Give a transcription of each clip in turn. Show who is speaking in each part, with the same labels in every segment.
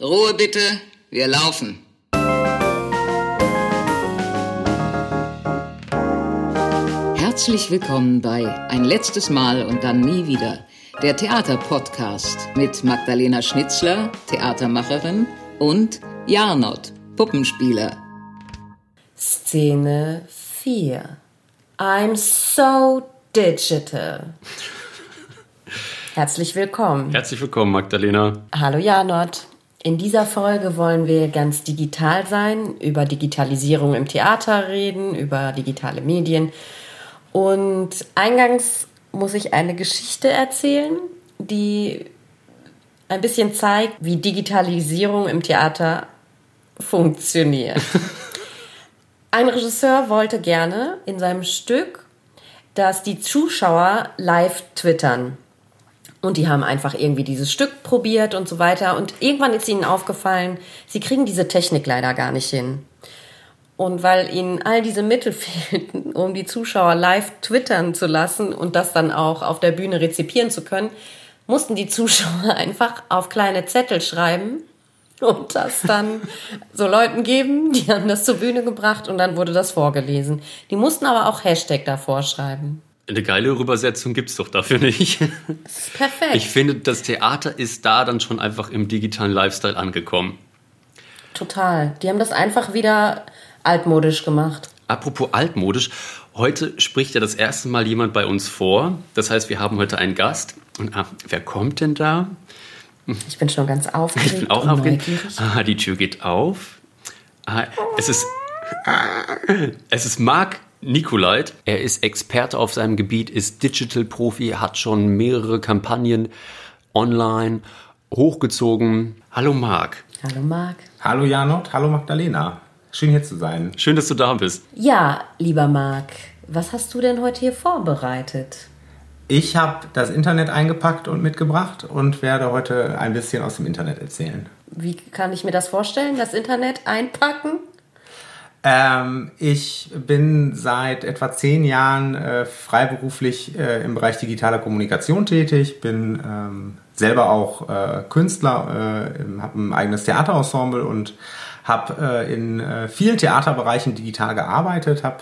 Speaker 1: Ruhe bitte, wir laufen. Herzlich willkommen bei Ein letztes Mal und dann nie wieder, der Theaterpodcast mit Magdalena Schnitzler, Theatermacherin, und Jarnot, Puppenspieler.
Speaker 2: Szene 4. I'm so digital. Herzlich willkommen.
Speaker 3: Herzlich willkommen, Magdalena.
Speaker 2: Hallo Janot. In dieser Folge wollen wir ganz digital sein, über Digitalisierung im Theater reden, über digitale Medien. Und eingangs muss ich eine Geschichte erzählen, die ein bisschen zeigt, wie Digitalisierung im Theater funktioniert. Ein Regisseur wollte gerne in seinem Stück, dass die Zuschauer live twittern. Und die haben einfach irgendwie dieses Stück probiert und so weiter. Und irgendwann ist ihnen aufgefallen, sie kriegen diese Technik leider gar nicht hin. Und weil ihnen all diese Mittel fehlten, um die Zuschauer live twittern zu lassen und das dann auch auf der Bühne rezipieren zu können, mussten die Zuschauer einfach auf kleine Zettel schreiben und das dann so Leuten geben, die haben das zur Bühne gebracht und dann wurde das vorgelesen. Die mussten aber auch Hashtag davor schreiben.
Speaker 3: Eine geile Übersetzung gibt's doch dafür nicht.
Speaker 2: Perfekt.
Speaker 3: Ich finde, das Theater ist da dann schon einfach im digitalen Lifestyle angekommen.
Speaker 2: Total. Die haben das einfach wieder altmodisch gemacht.
Speaker 3: Apropos altmodisch, heute spricht ja das erste Mal jemand bei uns vor. Das heißt, wir haben heute einen Gast. Und ah, wer kommt denn da?
Speaker 2: Ich bin schon ganz aufgeregt.
Speaker 3: Ich bin auch aufgeregt. Ah, die Tür geht auf. Ah, es ist, es ist Marc Nikolait. Er ist Experte auf seinem Gebiet, ist Digital-Profi, hat schon mehrere Kampagnen online hochgezogen. Hallo Marc.
Speaker 2: Hallo Marc.
Speaker 4: Hallo Janot, hallo Magdalena. Schön hier zu sein.
Speaker 3: Schön, dass du da bist.
Speaker 2: Ja, lieber Marc, was hast du denn heute hier vorbereitet?
Speaker 4: Ich habe das Internet eingepackt und mitgebracht und werde heute ein bisschen aus dem Internet erzählen.
Speaker 2: Wie kann ich mir das vorstellen? Das Internet einpacken?
Speaker 4: Ähm, ich bin seit etwa zehn Jahren äh, freiberuflich äh, im Bereich digitaler Kommunikation tätig, bin ähm, selber auch äh, Künstler, äh, habe ein eigenes Theaterensemble und habe äh, in äh, vielen Theaterbereichen digital gearbeitet, habe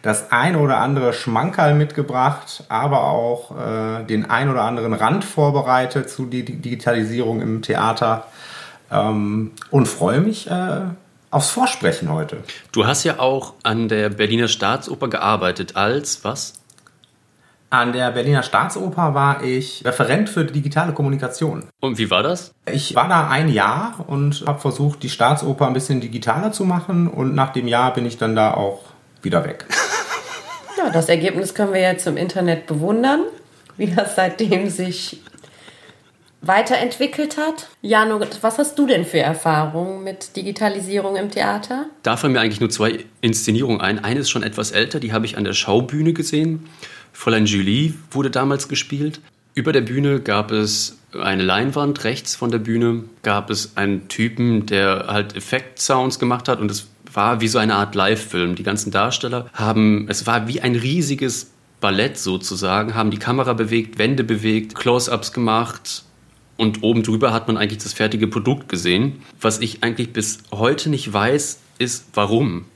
Speaker 4: das ein oder andere Schmankerl mitgebracht, aber auch den ein oder anderen Rand vorbereitet zu die Digitalisierung im Theater. Ähm, und freue mich aufs Vorsprechen heute.
Speaker 3: Du hast ja auch an der Berliner Staatsoper gearbeitet als was?
Speaker 4: An der Berliner Staatsoper war ich Referent für digitale Kommunikation.
Speaker 3: Und wie war das?
Speaker 4: Ich war da ein Jahr und habe versucht, die Staatsoper ein bisschen digitaler zu machen und nach dem Jahr bin ich dann da auch wieder weg.
Speaker 2: Ja, das Ergebnis können wir jetzt im Internet bewundern, wie das seitdem sich weiterentwickelt hat. Jano, was hast du denn für Erfahrungen mit Digitalisierung im Theater?
Speaker 3: Da fallen mir eigentlich nur zwei Inszenierungen ein. Eine ist schon etwas älter, die habe ich an der Schaubühne gesehen. Fräulein Julie wurde damals gespielt. Über der Bühne gab es eine Leinwand, rechts von der Bühne gab es einen Typen, der halt Effekt-Sounds gemacht hat und es war wie so eine Art Live-Film. Die ganzen Darsteller haben, es war wie ein riesiges Ballett sozusagen, haben die Kamera bewegt, Wände bewegt, Close-ups gemacht, und oben drüber hat man eigentlich das fertige Produkt gesehen. Was ich eigentlich bis heute nicht weiß, ist warum.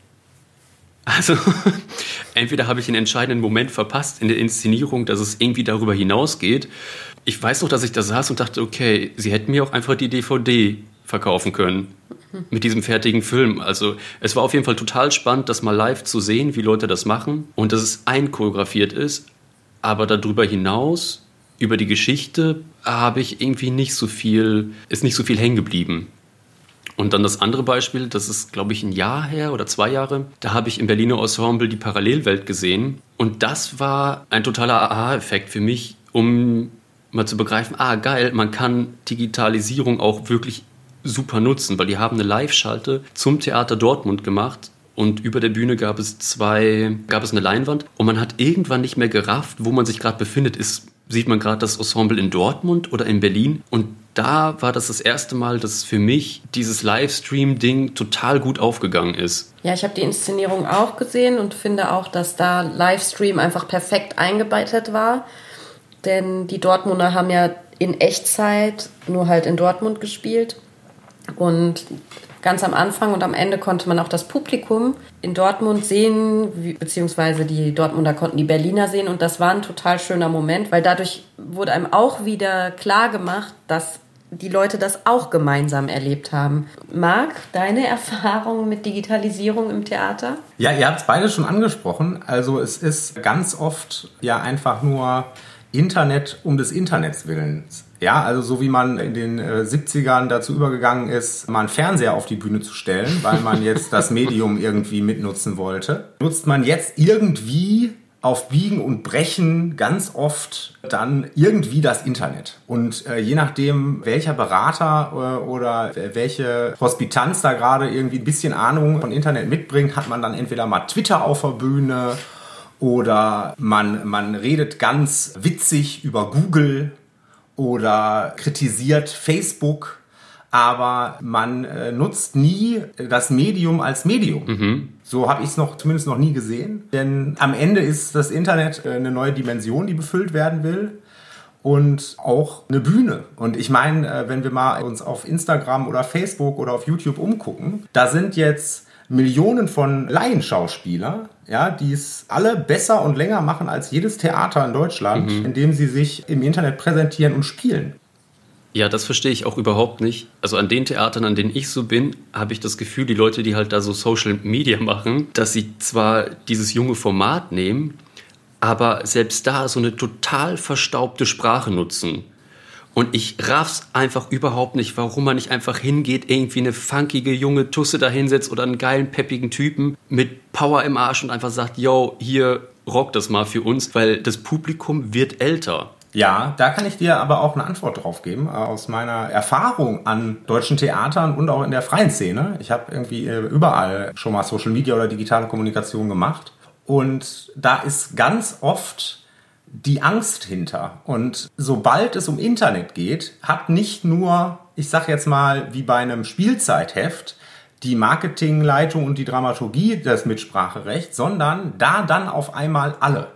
Speaker 3: Also, entweder habe ich einen entscheidenden Moment verpasst in der Inszenierung, dass es irgendwie darüber hinausgeht. Ich weiß noch, dass ich da saß und dachte, okay, sie hätten mir auch einfach die DVD verkaufen können mit diesem fertigen Film. Also es war auf jeden Fall total spannend, das mal live zu sehen, wie Leute das machen und dass es einchoreografiert ist. Aber darüber hinaus über die Geschichte habe ich irgendwie nicht so viel, ist nicht so viel hängen geblieben. Und dann das andere Beispiel, das ist, glaube ich, ein Jahr her oder zwei Jahre. Da habe ich im Berliner Ensemble die Parallelwelt gesehen. Und das war ein totaler Aha-Effekt für mich, um mal zu begreifen, ah, geil, man kann Digitalisierung auch wirklich super nutzen, weil die haben eine Live-Schalte zum Theater Dortmund gemacht. Und über der Bühne gab es zwei, gab es eine Leinwand und man hat irgendwann nicht mehr gerafft, wo man sich gerade befindet. Ist sieht man gerade das Ensemble in Dortmund oder in Berlin. Und da war das das erste Mal, dass für mich dieses Livestream-Ding total gut aufgegangen ist.
Speaker 2: Ja, ich habe die Inszenierung auch gesehen und finde auch, dass da Livestream einfach perfekt eingebettet war. Denn die Dortmunder haben ja in Echtzeit nur halt in Dortmund gespielt. Und ganz am Anfang und am Ende konnte man auch das Publikum in Dortmund sehen, beziehungsweise die Dortmunder konnten die Berliner sehen. Und das war ein total schöner Moment, weil dadurch wurde einem auch wieder klar gemacht, dass die Leute das auch gemeinsam erlebt haben. Marc, deine Erfahrung mit Digitalisierung im Theater?
Speaker 4: Ja, ihr habt es beide schon angesprochen. Also es ist ganz oft ja einfach nur Internet um des Internets willens. Ja, also so wie man in den äh, 70ern dazu übergegangen ist, mal einen Fernseher auf die Bühne zu stellen, weil man jetzt das Medium irgendwie mitnutzen wollte, nutzt man jetzt irgendwie auf Biegen und Brechen ganz oft dann irgendwie das Internet. Und äh, je nachdem, welcher Berater äh, oder welche Hospitanz da gerade irgendwie ein bisschen Ahnung von Internet mitbringt, hat man dann entweder mal Twitter auf der Bühne oder man, man redet ganz witzig über Google oder kritisiert Facebook aber man äh, nutzt nie das Medium als Medium. Mhm. So habe ich es noch zumindest noch nie gesehen. Denn am Ende ist das Internet äh, eine neue Dimension, die befüllt werden will. Und auch eine Bühne. Und ich meine, äh, wenn wir mal uns auf Instagram oder Facebook oder auf YouTube umgucken, da sind jetzt Millionen von Laienschauspieler, ja, die es alle besser und länger machen als jedes Theater in Deutschland, mhm. indem sie sich im Internet präsentieren und spielen.
Speaker 3: Ja, das verstehe ich auch überhaupt nicht. Also an den Theatern, an denen ich so bin, habe ich das Gefühl, die Leute, die halt da so Social Media machen, dass sie zwar dieses junge Format nehmen, aber selbst da so eine total verstaubte Sprache nutzen. Und ich raff's einfach überhaupt nicht, warum man nicht einfach hingeht, irgendwie eine funkige junge Tusse da hinsetzt oder einen geilen, peppigen Typen mit Power im Arsch und einfach sagt, yo, hier rock das mal für uns, weil das Publikum wird älter.
Speaker 4: Ja, da kann ich dir aber auch eine Antwort drauf geben, äh, aus meiner Erfahrung an deutschen Theatern und auch in der freien Szene. Ich habe irgendwie äh, überall schon mal Social Media oder digitale Kommunikation gemacht. Und da ist ganz oft die Angst hinter. Und sobald es um Internet geht, hat nicht nur, ich sag jetzt mal, wie bei einem Spielzeitheft, die Marketingleitung und die Dramaturgie das Mitspracherecht, sondern da dann auf einmal alle.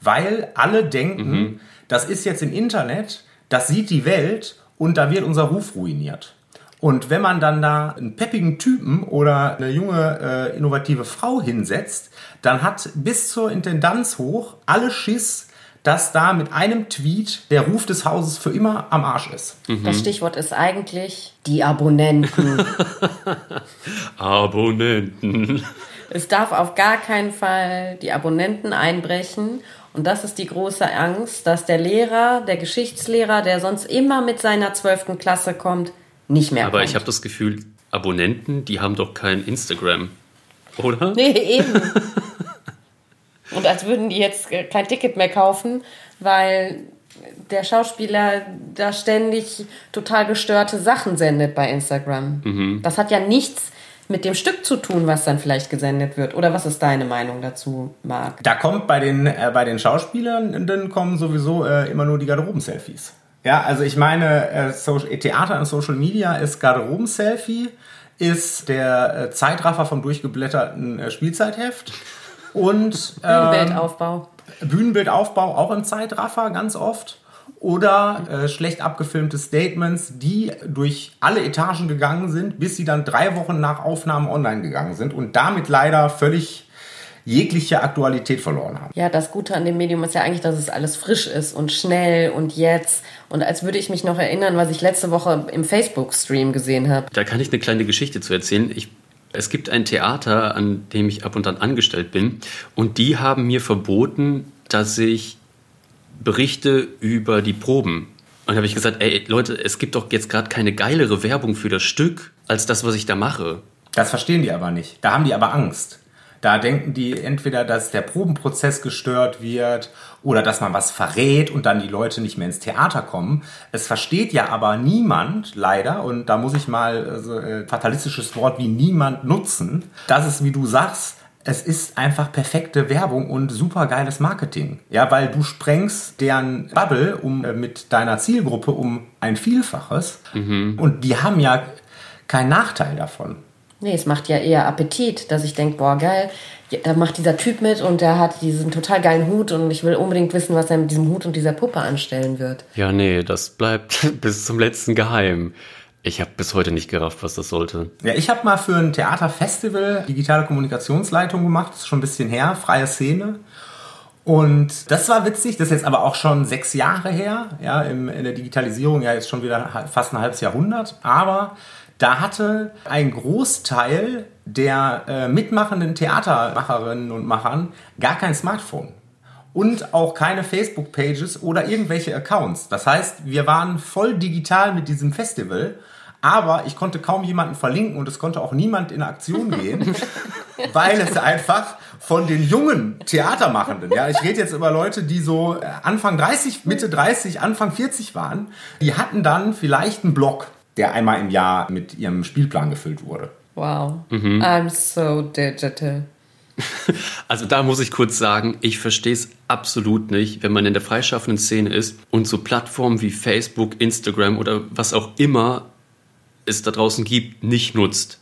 Speaker 4: Weil alle denken, mhm das ist jetzt im Internet, das sieht die Welt und da wird unser Ruf ruiniert. Und wenn man dann da einen peppigen Typen oder eine junge, äh, innovative Frau hinsetzt, dann hat bis zur Intendanz hoch alle Schiss, dass da mit einem Tweet der Ruf des Hauses für immer am Arsch ist.
Speaker 2: Mhm. Das Stichwort ist eigentlich die Abonnenten.
Speaker 3: Abonnenten.
Speaker 2: Es darf auf gar keinen Fall die Abonnenten einbrechen und das ist die große Angst, dass der Lehrer, der Geschichtslehrer, der sonst immer mit seiner 12. Klasse kommt, nicht mehr
Speaker 3: Aber
Speaker 2: kommt.
Speaker 3: ich habe das Gefühl, Abonnenten, die haben doch kein Instagram, oder?
Speaker 2: Nee, eben. Und als würden die jetzt kein Ticket mehr kaufen, weil der Schauspieler da ständig total gestörte Sachen sendet bei Instagram. Mhm. Das hat ja nichts mit dem Stück zu tun, was dann vielleicht gesendet wird? Oder was ist deine Meinung dazu, Marc?
Speaker 4: Da kommt bei den, äh, bei den Schauspielern, dann kommen sowieso äh, immer nur die Garderoben-Selfies. Ja, also ich meine, äh, Social, Theater und Social Media ist Garderoben-Selfie, ist der äh, Zeitraffer vom durchgeblätterten äh, Spielzeitheft und
Speaker 2: ähm, Bühnenbildaufbau.
Speaker 4: Bühnenbildaufbau auch im Zeitraffer ganz oft oder äh, schlecht abgefilmte Statements, die durch alle Etagen gegangen sind, bis sie dann drei Wochen nach Aufnahme online gegangen sind und damit leider völlig jegliche Aktualität verloren haben.
Speaker 2: Ja, das Gute an dem Medium ist ja eigentlich, dass es alles frisch ist und schnell und jetzt. Und als würde ich mich noch erinnern, was ich letzte Woche im Facebook-Stream gesehen habe.
Speaker 3: Da kann ich eine kleine Geschichte zu erzählen. Ich es gibt ein Theater, an dem ich ab und an angestellt bin, und die haben mir verboten, dass ich Berichte über die Proben. Und da habe ich gesagt, ey Leute, es gibt doch jetzt gerade keine geilere Werbung für das Stück, als das, was ich da mache.
Speaker 4: Das verstehen die aber nicht. Da haben die aber Angst. Da denken die entweder, dass der Probenprozess gestört wird oder dass man was verrät und dann die Leute nicht mehr ins Theater kommen. Es versteht ja aber niemand, leider, und da muss ich mal also, äh, fatalistisches Wort wie niemand nutzen, dass es, wie du sagst, es ist einfach perfekte Werbung und super geiles Marketing. Ja, weil du sprengst deren Bubble um, äh, mit deiner Zielgruppe um ein Vielfaches. Mhm. Und die haben ja keinen Nachteil davon.
Speaker 2: Nee, es macht ja eher Appetit, dass ich denke, boah, geil, da macht dieser Typ mit und der hat diesen total geilen Hut und ich will unbedingt wissen, was er mit diesem Hut und dieser Puppe anstellen wird.
Speaker 3: Ja, nee, das bleibt bis zum letzten geheim. Ich habe bis heute nicht gerafft, was das sollte.
Speaker 4: Ja, ich habe mal für ein Theaterfestival digitale Kommunikationsleitung gemacht, das ist schon ein bisschen her, freie Szene. Und das war witzig, das ist jetzt aber auch schon sechs Jahre her, ja, in der Digitalisierung ja jetzt schon wieder fast ein halbes Jahrhundert. Aber da hatte ein Großteil der äh, mitmachenden Theatermacherinnen und Machern gar kein Smartphone und auch keine Facebook-Pages oder irgendwelche Accounts. Das heißt, wir waren voll digital mit diesem Festival, aber ich konnte kaum jemanden verlinken und es konnte auch niemand in Aktion gehen, weil es einfach von den jungen Theatermachenden, ja, ich rede jetzt über Leute, die so äh, Anfang 30, Mitte 30, Anfang 40 waren, die hatten dann vielleicht einen Blog, der einmal im Jahr mit ihrem Spielplan gefüllt wurde.
Speaker 2: Wow, mhm. I'm so digital.
Speaker 3: Also da muss ich kurz sagen, ich verstehe es absolut nicht, wenn man in der freischaffenden Szene ist und so Plattformen wie Facebook, Instagram oder was auch immer es da draußen gibt, nicht nutzt.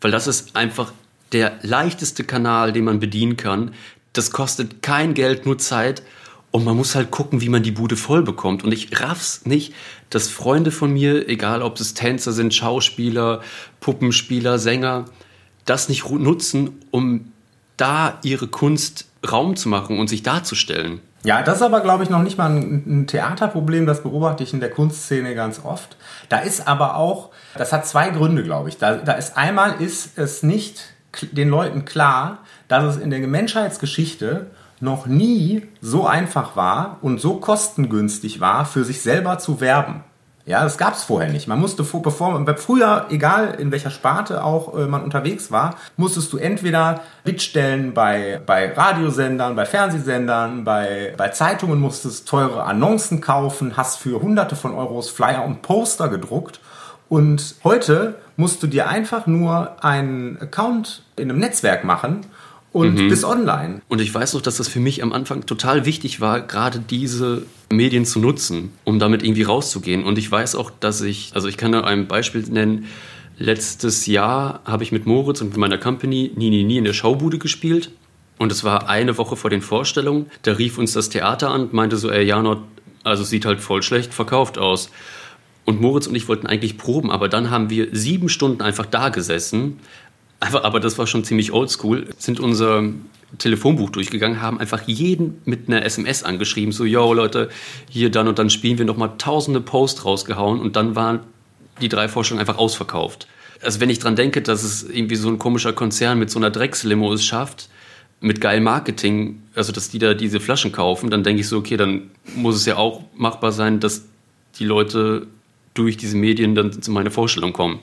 Speaker 3: Weil das ist einfach der leichteste Kanal, den man bedienen kann. Das kostet kein Geld, nur Zeit. Und man muss halt gucken, wie man die Bude voll bekommt. Und ich raff's nicht, dass Freunde von mir, egal ob es Tänzer sind, Schauspieler, Puppenspieler, Sänger, das nicht nutzen, um da ihre Kunst Raum zu machen und sich darzustellen.
Speaker 4: Ja, das ist aber, glaube ich, noch nicht mal ein, Theaterproblem. Das beobachte ich in der Kunstszene ganz oft. Da ist aber auch, das hat zwei Gründe, glaube ich. Da, da ist einmal ist es nicht den Leuten klar, dass es in der Menschheitsgeschichte noch nie so einfach war und so kostengünstig war, für sich selber zu werben. Ja, das gab es vorher nicht. Man musste vor, bevor früher, egal in welcher Sparte auch äh, man unterwegs war, musstest du entweder Bittstellen bei, bei Radiosendern, bei Fernsehsendern, bei, bei Zeitungen musstest teure Annoncen kaufen, hast für hunderte von Euros Flyer und Poster gedruckt. Und heute musst du dir einfach nur einen Account in einem Netzwerk machen und mhm. bis online.
Speaker 3: Und ich weiß noch, dass das für mich am Anfang total wichtig war, gerade diese Medien zu nutzen, um damit irgendwie rauszugehen. Und ich weiß auch, dass ich, also ich kann da ein Beispiel nennen, letztes Jahr habe ich mit Moritz und mit meiner Company Nie, Nie, Nie in der Schaubude gespielt. Und es war eine Woche vor den Vorstellungen. Da rief uns das Theater an und meinte so, ey Janot, also es sieht halt voll schlecht verkauft aus. Und Moritz und ich wollten eigentlich proben, aber dann haben wir sieben Stunden einfach da gesessen, aber, aber das war schon ziemlich oldschool. Sind unser Telefonbuch durchgegangen, haben einfach jeden mit einer SMS angeschrieben, so, yo Leute, hier dann und dann spielen wir nochmal tausende Posts rausgehauen und dann waren die drei Vorstellungen einfach ausverkauft. Also wenn ich dran denke, dass es irgendwie so ein komischer Konzern mit so einer Dreckslimo es schafft, mit geilem Marketing, also dass die da diese Flaschen kaufen, dann denke ich so, okay, dann muss es ja auch machbar sein, dass die Leute durch diese Medien dann zu meiner Vorstellung kommen.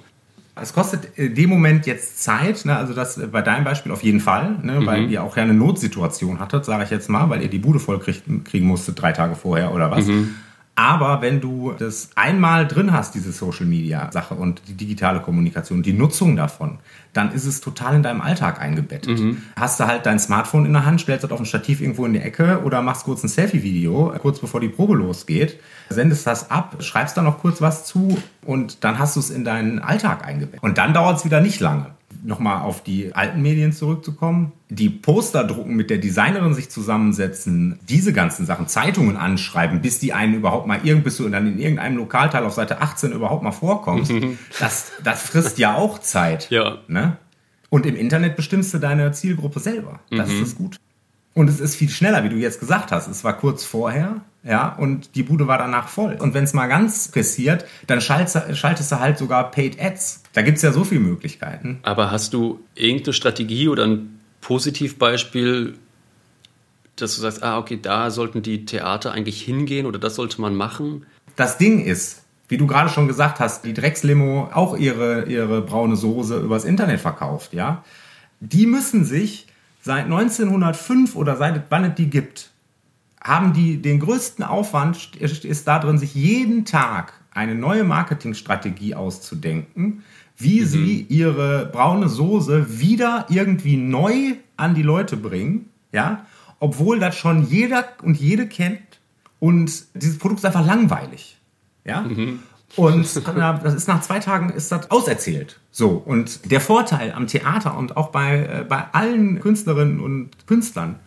Speaker 4: Es kostet in dem Moment jetzt Zeit, ne? also das bei deinem Beispiel auf jeden Fall, ne? weil mhm. ihr auch ja eine Notsituation hattet, sage ich jetzt mal, weil ihr die Bude voll kriegen, kriegen musstet drei Tage vorher oder was. Mhm. Aber wenn du das einmal drin hast, diese Social Media Sache und die digitale Kommunikation, die Nutzung davon, dann ist es total in deinem Alltag eingebettet. Mhm. Hast du halt dein Smartphone in der Hand, stellst das auf ein Stativ irgendwo in die Ecke oder machst kurz ein Selfie-Video, kurz bevor die Probe losgeht, sendest das ab, schreibst da noch kurz was zu und dann hast du es in deinen Alltag eingebettet. Und dann dauert es wieder nicht lange nochmal auf die alten Medien zurückzukommen, die Poster drucken, mit der Designerin sich zusammensetzen, diese ganzen Sachen, Zeitungen anschreiben, bis die einen überhaupt mal irgend, bis du dann in irgendeinem Lokalteil auf Seite 18 überhaupt mal vorkommst, das, das frisst ja auch Zeit.
Speaker 3: Ja.
Speaker 4: Ne? Und im Internet bestimmst du deine Zielgruppe selber. Das mhm. ist das Gute. Und es ist viel schneller, wie du jetzt gesagt hast. Es war kurz vorher, ja, und die Bude war danach voll. Und wenn es mal ganz pressiert, dann schaltest, schaltest, du halt sogar Paid Ads. Da gibt es ja so viele Möglichkeiten.
Speaker 3: Aber hast du irgendeine Strategie oder ein Positivbeispiel, dass du sagst, ah, okay, da sollten die Theater eigentlich hingehen oder das sollte man machen?
Speaker 4: Das Ding ist, wie du gerade schon gesagt hast, die Dreckslimo auch ihre, ihre braune Soße übers Internet verkauft, ja. Die müssen sich seit 1905 oder seit wann es die gibt, haben die den größten Aufwand, ist da drin, sich jeden Tag eine neue Marketingstrategie auszudenken, wie mhm. sie ihre braune Soße wieder irgendwie neu an die Leute bringen, ja, obwohl das schon jeder und jede kennt und dieses Produkt ist einfach langweilig, ja. Mhm. Und das ist nach zwei Tagen ist das auserzählt. So. Und der Vorteil am Theater und auch bei, äh, bei allen Künstlerinnen und Künstlern,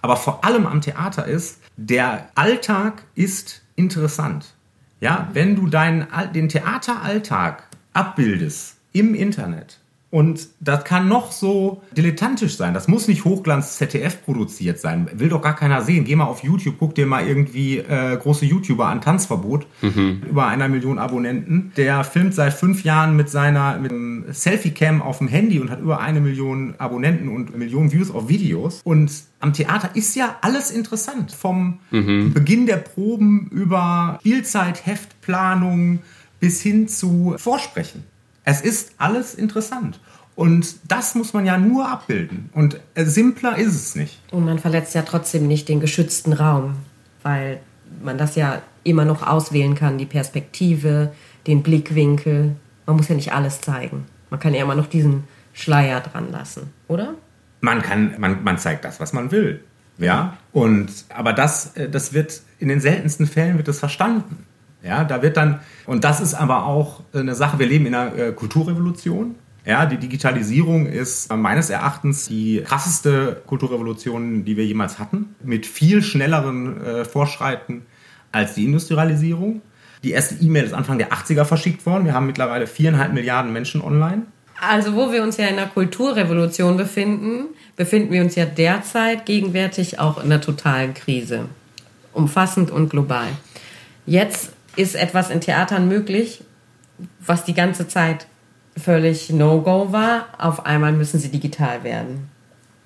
Speaker 4: aber vor allem am Theater ist, der Alltag ist interessant. Ja, wenn du deinen, den Theateralltag abbildest im Internet, und das kann noch so dilettantisch sein. Das muss nicht Hochglanz ZDF produziert sein. Will doch gar keiner sehen. Geh mal auf YouTube, guck dir mal irgendwie äh, große YouTuber an Tanzverbot. Mhm. Über einer Million Abonnenten. Der filmt seit fünf Jahren mit seiner mit Selfie-Cam auf dem Handy und hat über eine Million Abonnenten und Millionen Views auf Videos. Und am Theater ist ja alles interessant. Vom mhm. Beginn der Proben über Spielzeit, Heftplanung bis hin zu Vorsprechen. Es ist alles interessant. Und das muss man ja nur abbilden. Und äh, simpler ist es nicht.
Speaker 2: Und man verletzt ja trotzdem nicht den geschützten Raum, weil man das ja immer noch auswählen kann, die Perspektive, den Blickwinkel. Man muss ja nicht alles zeigen. Man kann ja immer noch diesen Schleier dran lassen, oder?
Speaker 4: Man kann, man, man zeigt das, was man will. Ja. Und aber das, äh, das wird in den seltensten Fällen wird das verstanden. Ja, da wird dann, und das ist aber auch eine Sache, wir leben in einer äh, Kulturrevolution. Ja, die Digitalisierung ist meines Erachtens die krasseste Kulturrevolution, die wir jemals hatten, mit viel schnelleren äh, Vorschreiten als die Industrialisierung. Die erste E-Mail ist Anfang der 80er verschickt worden. Wir haben mittlerweile viereinhalb Milliarden Menschen online.
Speaker 2: Also wo wir uns ja in einer Kulturrevolution befinden, befinden wir uns ja derzeit gegenwärtig auch in einer totalen Krise. Umfassend und global. Jetzt ist etwas in Theatern möglich, was die ganze Zeit völlig No-Go war. Auf einmal müssen sie digital werden.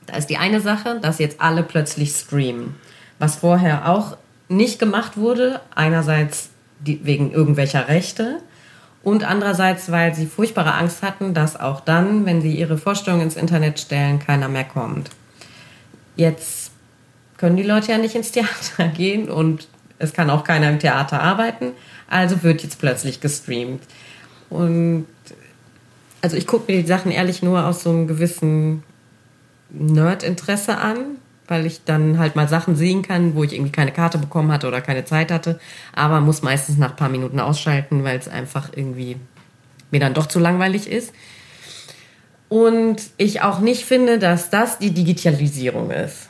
Speaker 2: Da ist die eine Sache, dass jetzt alle plötzlich streamen. Was vorher auch nicht gemacht wurde, einerseits wegen irgendwelcher Rechte und andererseits, weil sie furchtbare Angst hatten, dass auch dann, wenn sie ihre Vorstellung ins Internet stellen, keiner mehr kommt. Jetzt können die Leute ja nicht ins Theater gehen und es kann auch keiner im Theater arbeiten, also wird jetzt plötzlich gestreamt. Und also ich gucke mir die Sachen ehrlich nur aus so einem gewissen Nerd-Interesse an, weil ich dann halt mal Sachen sehen kann, wo ich irgendwie keine Karte bekommen hatte oder keine Zeit hatte, aber muss meistens nach ein paar Minuten ausschalten, weil es einfach irgendwie mir dann doch zu langweilig ist. Und ich auch nicht finde, dass das die Digitalisierung ist,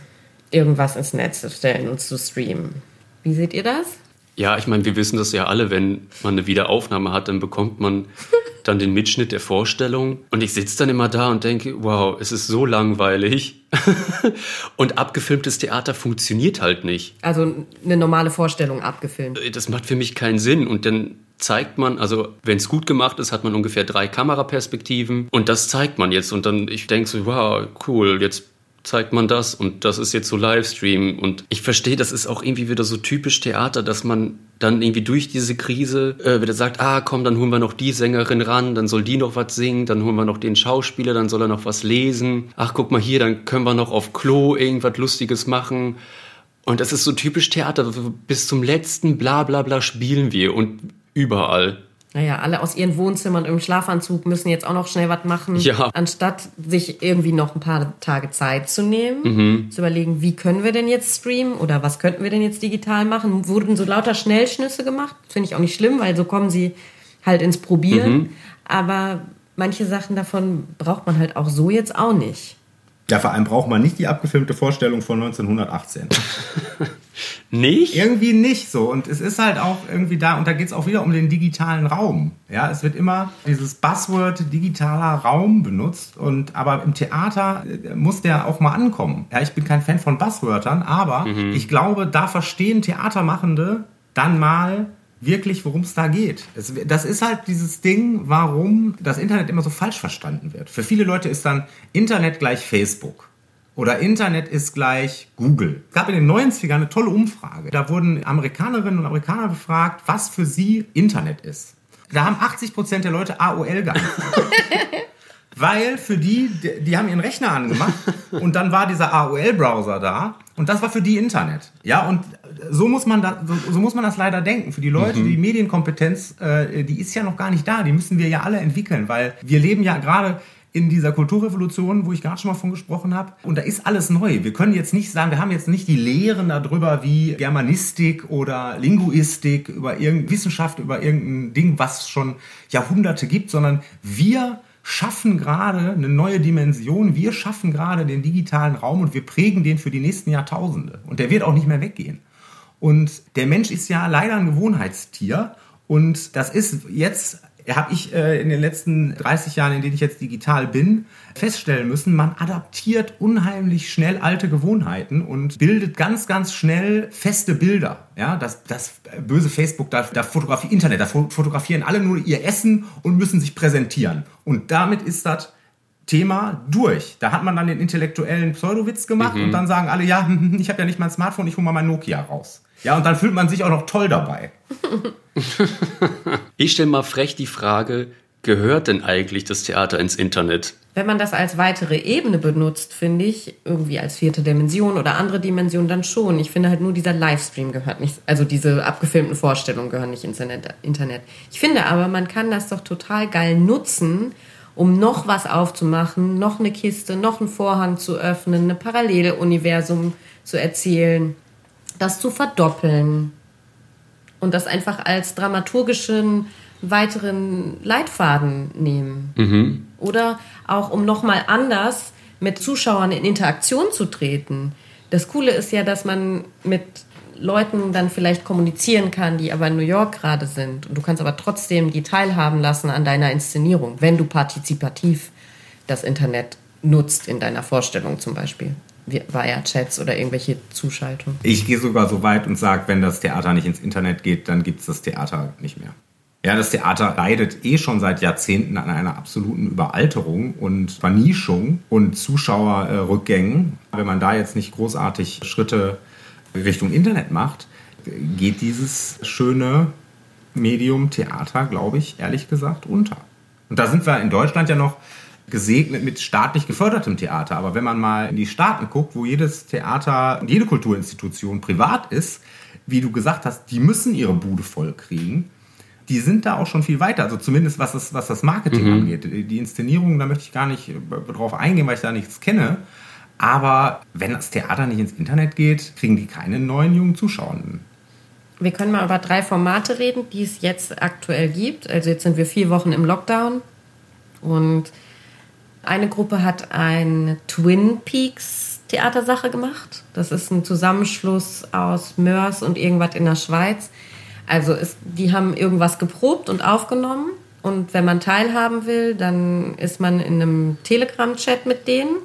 Speaker 2: irgendwas ins Netz zu stellen und zu streamen. Wie seht ihr das?
Speaker 3: Ja, ich meine, wir wissen das ja alle, wenn man eine Wiederaufnahme hat, dann bekommt man dann den Mitschnitt der Vorstellung. Und ich sitze dann immer da und denke, wow, es ist so langweilig. und abgefilmtes Theater funktioniert halt nicht.
Speaker 2: Also eine normale Vorstellung abgefilmt.
Speaker 3: Äh, das macht für mich keinen Sinn. Und dann zeigt man, also wenn es gut gemacht ist, hat man ungefähr drei Kameraperspektiven und das zeigt man jetzt und dann ich denke so, wow, cool, jetzt zeigt man das und das ist jetzt so Livestream und ich verstehe, das ist auch irgendwie wieder so typisch Theater, dass man dann irgendwie durch diese Krise äh, wieder sagt, ah komm, dann holen wir noch die Sängerin ran, dann soll die noch was singen, dann holen wir noch den Schauspieler, dann soll er noch was lesen. Ach guck mal hier, dann können wir noch auf Klo irgendwas Lustiges machen. Und das ist so typisch Theater, bis zum letzten bla bla bla spielen wir und überall.
Speaker 2: Naja, alle aus ihren Wohnzimmern im Schlafanzug müssen jetzt auch noch schnell was machen, ja. anstatt sich irgendwie noch ein paar Tage Zeit zu nehmen, mhm. zu überlegen, wie können wir denn jetzt streamen oder was könnten wir denn jetzt digital machen. Wurden so lauter Schnellschnüsse gemacht, finde ich auch nicht schlimm, weil so kommen sie halt ins Probieren. Mhm. Aber manche Sachen davon braucht man halt auch so jetzt auch nicht.
Speaker 4: Ja, vor allem braucht man nicht die abgefilmte Vorstellung von 1918.
Speaker 3: nicht?
Speaker 4: Irgendwie nicht so. Und es ist halt auch irgendwie da, und da geht es auch wieder um den digitalen Raum. Ja, es wird immer dieses Buzzword digitaler Raum benutzt. Und aber im Theater äh, muss der auch mal ankommen. Ja, ich bin kein Fan von Buzzwörtern, aber mhm. ich glaube, da verstehen Theatermachende dann mal, wirklich, worum es da geht. Das, das, ist halt dieses Ding, warum das Internet immer so falsch verstanden wird. Für viele Leute ist dann Internet gleich Facebook. Oder Internet ist gleich Google. Es gab in den 90ern eine tolle Umfrage. Da wurden Amerikanerinnen und Amerikaner befragt, was für sie Internet ist. Da haben 80 Prozent der Leute AOL geantwortet. Weil für die, die haben ihren Rechner angemacht und dann war dieser AOL-Browser da und das war für die Internet. Ja, und so muss man, da, so, so muss man das leider denken. Für die Leute, mhm. die Medienkompetenz, äh, die ist ja noch gar nicht da. Die müssen wir ja alle entwickeln, weil wir leben ja gerade in dieser Kulturrevolution, wo ich gerade schon mal von gesprochen habe. Und da ist alles neu. Wir können jetzt nicht sagen, wir haben jetzt nicht die Lehren darüber wie Germanistik oder Linguistik, über irgendeine Wissenschaft, über irgendein Ding, was schon Jahrhunderte gibt, sondern wir schaffen gerade eine neue Dimension. Wir schaffen gerade den digitalen Raum und wir prägen den für die nächsten Jahrtausende. Und der wird auch nicht mehr weggehen. Und der Mensch ist ja leider ein Gewohnheitstier. Und das ist jetzt habe ich äh, in den letzten 30 Jahren, in denen ich jetzt digital bin, feststellen müssen, man adaptiert unheimlich schnell alte Gewohnheiten und bildet ganz, ganz schnell feste Bilder. Ja, das, das böse Facebook, da, da fotografiert Internet, da fotografieren alle nur ihr Essen und müssen sich präsentieren. Und damit ist das Thema durch. Da hat man dann den intellektuellen Pseudowitz gemacht mhm. und dann sagen alle, ja, ich habe ja nicht mein Smartphone, ich hole mal mein Nokia raus. Ja, und dann fühlt man sich auch noch toll dabei.
Speaker 3: ich stelle mal frech die Frage, gehört denn eigentlich das Theater ins Internet?
Speaker 2: Wenn man das als weitere Ebene benutzt, finde ich, irgendwie als vierte Dimension oder andere Dimension, dann schon. Ich finde halt nur dieser Livestream gehört nicht, also diese abgefilmten Vorstellungen gehören nicht ins Internet. Ich finde aber, man kann das doch total geil nutzen, um noch was aufzumachen, noch eine Kiste, noch einen Vorhang zu öffnen, ein Paralleluniversum zu erzählen, das zu verdoppeln und das einfach als dramaturgischen weiteren Leitfaden nehmen. Mhm. Oder auch um nochmal anders mit Zuschauern in Interaktion zu treten. Das Coole ist ja, dass man mit Leuten dann vielleicht kommunizieren kann, die aber in New York gerade sind. Und du kannst aber trotzdem die teilhaben lassen an deiner Inszenierung, wenn du partizipativ das Internet nutzt in deiner Vorstellung zum Beispiel. Via Chats oder irgendwelche Zuschaltungen.
Speaker 4: Ich gehe sogar so weit und sage, wenn das Theater nicht ins Internet geht, dann gibt es das Theater nicht mehr. Ja, das Theater leidet eh schon seit Jahrzehnten an einer absoluten Überalterung und Vernischung und Zuschauerrückgängen. Wenn man da jetzt nicht großartig Schritte Richtung Internet macht, geht dieses schöne Medium Theater, glaube ich, ehrlich gesagt, unter. Und da sind wir in Deutschland ja noch gesegnet mit staatlich gefördertem Theater. Aber wenn man mal in die Staaten guckt, wo jedes Theater, jede Kulturinstitution privat ist, wie du gesagt hast, die müssen ihre Bude voll kriegen. Die sind da auch schon viel weiter, also zumindest was das, was das Marketing mhm. angeht. Die Inszenierung, da möchte ich gar nicht drauf eingehen, weil ich da nichts kenne. Aber wenn das Theater nicht ins Internet geht, kriegen die keine neuen jungen Zuschauer.
Speaker 2: Wir können mal über drei Formate reden, die es jetzt aktuell gibt. Also jetzt sind wir vier Wochen im Lockdown und eine Gruppe hat ein Twin Peaks Theatersache gemacht. Das ist ein Zusammenschluss aus Mörs und irgendwas in der Schweiz. Also es, die haben irgendwas geprobt und aufgenommen. Und wenn man teilhaben will, dann ist man in einem Telegram-Chat mit denen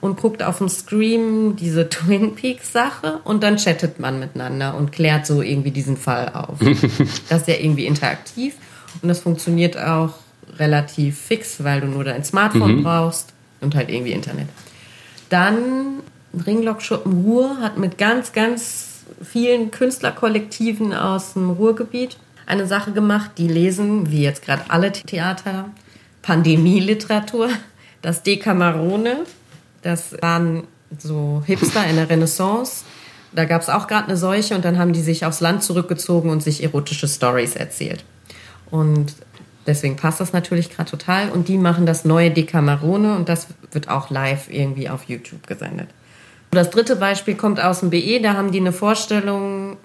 Speaker 2: und guckt auf dem Screen diese Twin Peaks Sache und dann chattet man miteinander und klärt so irgendwie diesen Fall auf. das ist ja irgendwie interaktiv und das funktioniert auch relativ fix, weil du nur dein Smartphone mhm. brauchst und halt irgendwie Internet. Dann Ringlockschuppen Ruhr hat mit ganz, ganz vielen Künstlerkollektiven aus dem Ruhrgebiet eine Sache gemacht, die lesen, wie jetzt gerade alle Theater, Pandemieliteratur, das Decamerone das waren so Hipster in der Renaissance. Da gab es auch gerade eine Seuche und dann haben die sich aufs Land zurückgezogen und sich erotische Stories erzählt. Und deswegen passt das natürlich gerade total. Und die machen das neue Decamerone und das wird auch live irgendwie auf YouTube gesendet. Das dritte Beispiel kommt aus dem BE. Da haben die eine Vorstellung,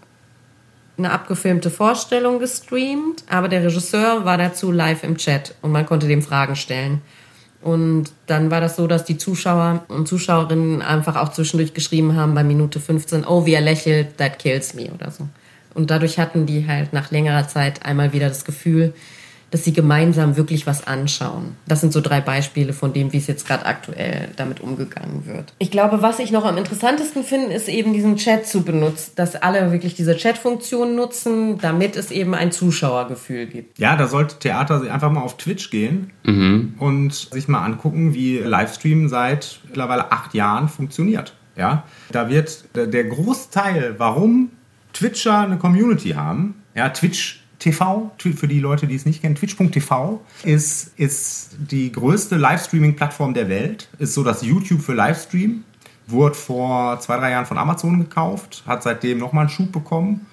Speaker 2: eine abgefilmte Vorstellung gestreamt, aber der Regisseur war dazu live im Chat und man konnte dem Fragen stellen. Und dann war das so, dass die Zuschauer und Zuschauerinnen einfach auch zwischendurch geschrieben haben bei Minute 15, oh, wie er lächelt, that kills me oder so. Und dadurch hatten die halt nach längerer Zeit einmal wieder das Gefühl, dass sie gemeinsam wirklich was anschauen. Das sind so drei Beispiele von dem, wie es jetzt gerade aktuell damit umgegangen wird. Ich glaube, was ich noch am interessantesten finde, ist eben diesen Chat zu benutzen, dass alle wirklich diese Chat-Funktion nutzen, damit es eben ein Zuschauergefühl gibt.
Speaker 4: Ja, da sollte Theater einfach mal auf Twitch gehen mhm. und sich mal angucken, wie Livestream seit mittlerweile acht Jahren funktioniert. Ja, da wird der Großteil, warum Twitcher eine Community haben, ja, Twitch TV, für die Leute, die es nicht kennen, twitch.tv ist, ist die größte Livestreaming-Plattform der Welt. Ist so das YouTube für Livestream. Wurde vor zwei, drei Jahren von Amazon gekauft, hat seitdem nochmal einen Schub bekommen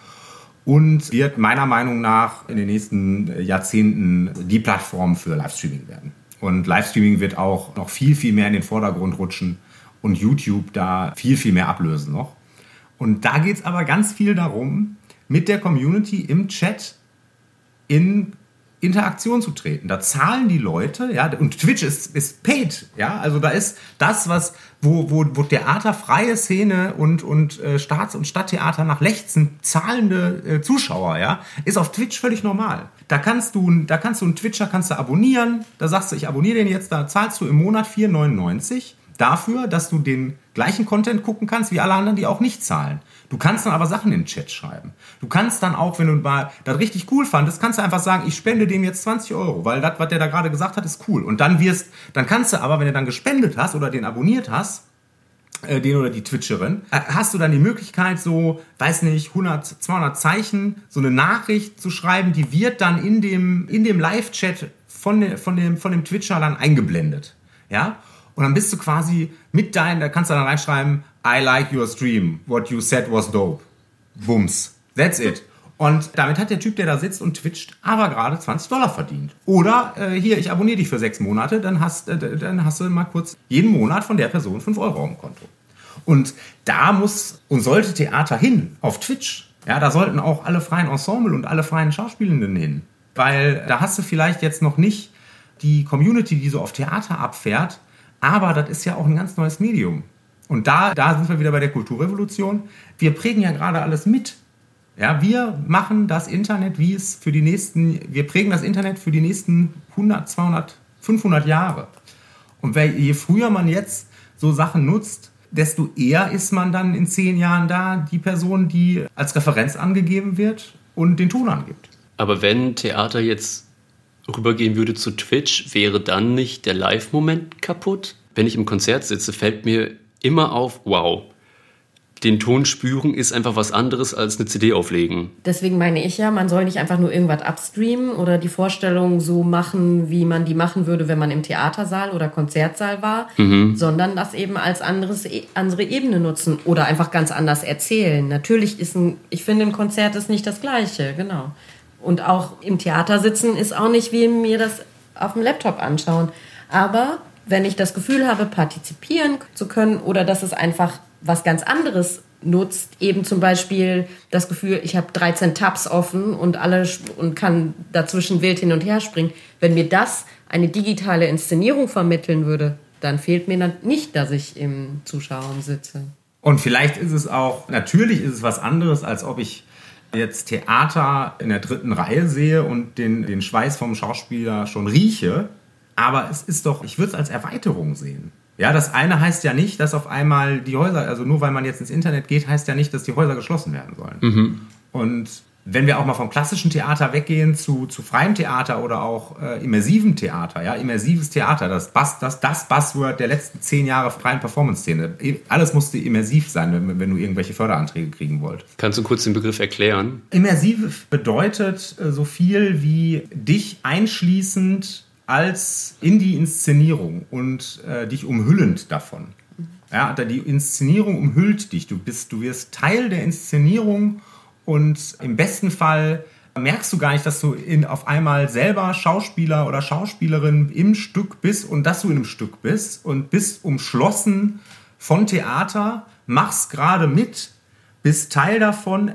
Speaker 4: und wird meiner Meinung nach in den nächsten Jahrzehnten die Plattform für Livestreaming werden. Und Livestreaming wird auch noch viel, viel mehr in den Vordergrund rutschen und YouTube da viel, viel mehr ablösen noch. Und da geht es aber ganz viel darum, mit der Community im Chat in Interaktion zu treten. Da zahlen die Leute, ja, und Twitch ist, ist paid, ja, also da ist das, was, wo, wo, wo Theater, freie Szene und, und äh, Staats- und Stadttheater nach lechzen, zahlende äh, Zuschauer, ja, ist auf Twitch völlig normal. Da kannst du, da kannst du einen Twitcher kannst du abonnieren, da sagst du, ich abonniere den jetzt, da zahlst du im Monat 4,99 dafür, dass du den gleichen Content gucken kannst wie alle anderen, die auch nicht zahlen. Du kannst dann aber Sachen in den Chat schreiben. Du kannst dann auch, wenn du mal das richtig cool fandest, kannst du einfach sagen, ich spende dem jetzt 20 Euro, weil das, was der da gerade gesagt hat, ist cool. Und dann wirst, dann kannst du aber, wenn du dann gespendet hast oder den abonniert hast, äh, den oder die Twitcherin, äh, hast du dann die Möglichkeit, so, weiß nicht, 100, 200 Zeichen, so eine Nachricht zu schreiben, die wird dann in dem, in dem Live-Chat von, von, dem, von dem Twitcher dann eingeblendet. Ja? Und dann bist du quasi mit deinem, da kannst du dann reinschreiben, I like your stream, what you said was dope. Bums. That's it. Und damit hat der Typ, der da sitzt und twitcht, aber gerade 20 Dollar verdient. Oder äh, hier, ich abonniere dich für sechs Monate, dann hast, äh, dann hast du mal kurz jeden Monat von der Person 5 Euro im Konto. Und da muss und sollte Theater hin, auf Twitch. Ja, da sollten auch alle freien Ensemble und alle freien Schauspielenden hin. Weil da hast du vielleicht jetzt noch nicht die Community, die so auf Theater abfährt, aber das ist ja auch ein ganz neues Medium. Und da, da sind wir wieder bei der Kulturrevolution. Wir prägen ja gerade alles mit. Ja, wir machen das Internet, wie es für die nächsten, wir prägen das Internet für die nächsten 100, 200, 500 Jahre. Und je früher man jetzt so Sachen nutzt, desto eher ist man dann in zehn Jahren da, die Person, die als Referenz angegeben wird und den Ton angibt.
Speaker 3: Aber wenn Theater jetzt rübergehen würde zu Twitch, wäre dann nicht der Live-Moment kaputt? Wenn ich im Konzert sitze, fällt mir immer auf, wow, den Ton spüren ist einfach was anderes als eine CD auflegen.
Speaker 2: Deswegen meine ich ja, man soll nicht einfach nur irgendwas upstreamen oder die Vorstellung so machen, wie man die machen würde, wenn man im Theatersaal oder Konzertsaal war, mhm. sondern das eben als anderes, e, andere Ebene nutzen oder einfach ganz anders erzählen. Natürlich ist ein, ich finde, ein Konzert ist nicht das Gleiche, genau. Und auch im Theater sitzen ist auch nicht wie mir das auf dem Laptop anschauen. Aber wenn ich das Gefühl habe, partizipieren zu können oder dass es einfach was ganz anderes nutzt, eben zum Beispiel das Gefühl, ich habe 13 Tabs offen und alle und kann dazwischen wild hin und her springen. Wenn mir das eine digitale Inszenierung vermitteln würde, dann fehlt mir dann nicht, dass ich im Zuschauer sitze.
Speaker 4: Und vielleicht ist es auch, natürlich ist es was anderes, als ob ich jetzt Theater in der dritten Reihe sehe und den, den Schweiß vom Schauspieler schon rieche. Aber es ist doch, ich würde es als Erweiterung sehen. Ja, das eine heißt ja nicht, dass auf einmal die Häuser, also nur weil man jetzt ins Internet geht, heißt ja nicht, dass die Häuser geschlossen werden sollen. Mhm. Und wenn wir auch mal vom klassischen Theater weggehen zu, zu freiem Theater oder auch äh, immersivem Theater, ja, immersives Theater, das, Buzz, das, das Buzzword der letzten zehn Jahre freien Performance-Szene. Alles musste immersiv sein, wenn, wenn du irgendwelche Förderanträge kriegen wollt.
Speaker 3: Kannst du kurz den Begriff erklären?
Speaker 4: Immersiv bedeutet äh, so viel wie dich einschließend als in die Inszenierung und äh, dich umhüllend davon. Ja, die Inszenierung umhüllt dich. Du bist, du wirst Teil der Inszenierung und im besten Fall merkst du gar nicht, dass du in, auf einmal selber Schauspieler oder Schauspielerin im Stück bist und dass du in einem Stück bist und bist umschlossen von Theater, machst gerade mit, bist Teil davon,